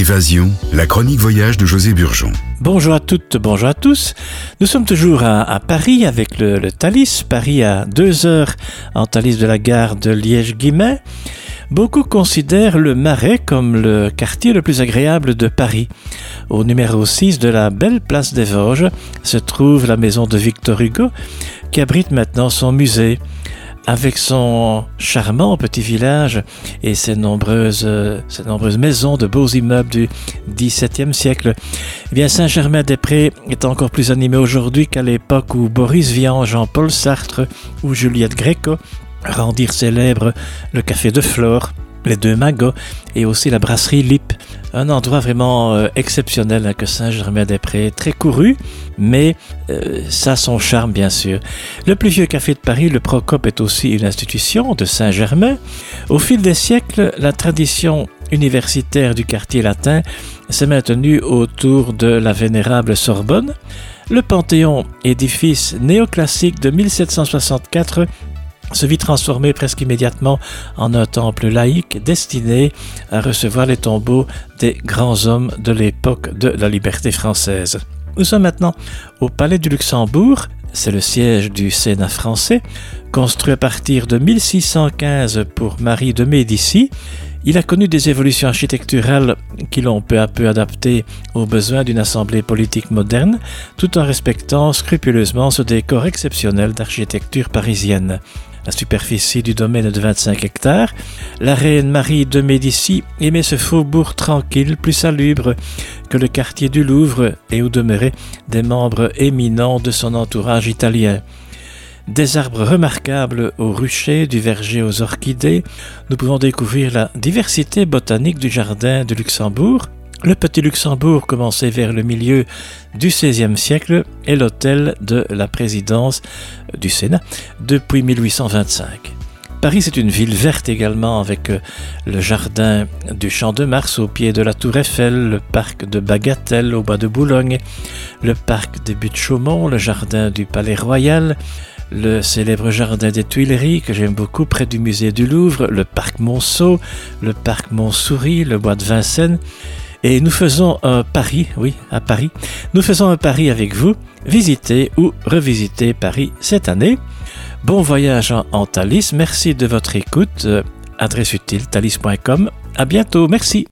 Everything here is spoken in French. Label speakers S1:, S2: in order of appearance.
S1: Évasion, la chronique voyage de José Burgeon.
S2: Bonjour à toutes, bonjour à tous. Nous sommes toujours à, Paris avec le, Thalys. Paris à deux heures en Thalys de la gare de Liège-Guimet. Beaucoup considèrent le Marais comme le quartier le plus agréable de Paris. Au numéro 6 de la belle place des Vosges se trouve la maison de Victor Hugo qui abrite maintenant son musée avec son charmant petit village et ses nombreuses, ses nombreuses maisons de beaux immeubles du XVIIe siècle, eh bien Saint-Germain-des-Prés est encore plus animé aujourd'hui qu'à l'époque où Boris Vian, Jean-Paul Sartre ou Juliette Gréco rendirent célèbre le café de Flore les deux magots et aussi la brasserie Lip. Un endroit vraiment euh, exceptionnel hein, que Saint-Germain-des-Prés, très couru, mais euh, ça a son charme bien sûr. Le plus vieux café de Paris, le Procope, est aussi une institution de Saint-Germain. Au fil des siècles, la tradition universitaire du quartier latin s'est maintenue autour de la vénérable Sorbonne. Le Panthéon, édifice néoclassique de 1764, se vit transformé presque immédiatement en un temple laïque destiné à recevoir les tombeaux des grands hommes de l'époque de la liberté française. Nous sommes maintenant au Palais du Luxembourg, c'est le siège du Sénat français, construit à partir de 1615 pour Marie de Médicis. Il a connu des évolutions architecturales qui l'ont peu à peu adapté aux besoins d'une assemblée politique moderne, tout en respectant scrupuleusement ce décor exceptionnel d'architecture parisienne la superficie du domaine de 25 hectares, la reine Marie de Médicis aimait ce faubourg tranquille, plus salubre que le quartier du Louvre et où demeuraient des membres éminents de son entourage italien. Des arbres remarquables aux ruchers, du verger aux orchidées, nous pouvons découvrir la diversité botanique du jardin de Luxembourg, le Petit Luxembourg commençait vers le milieu du XVIe siècle et l'hôtel de la présidence du Sénat depuis 1825. Paris est une ville verte également avec euh, le jardin du Champ de Mars au pied de la Tour Eiffel, le parc de Bagatelle au bas de Boulogne, le parc des Buttes Chaumont, le jardin du Palais Royal, le célèbre jardin des Tuileries que j'aime beaucoup près du musée du Louvre, le parc Monceau, le parc Montsouris, le bois de Vincennes et nous faisons un pari, oui, à Paris, nous faisons un pari avec vous, visiter ou revisiter Paris cette année. Bon voyage en, Thalys, merci de votre écoute. Euh, adresse utile thalys.com. À bientôt, merci.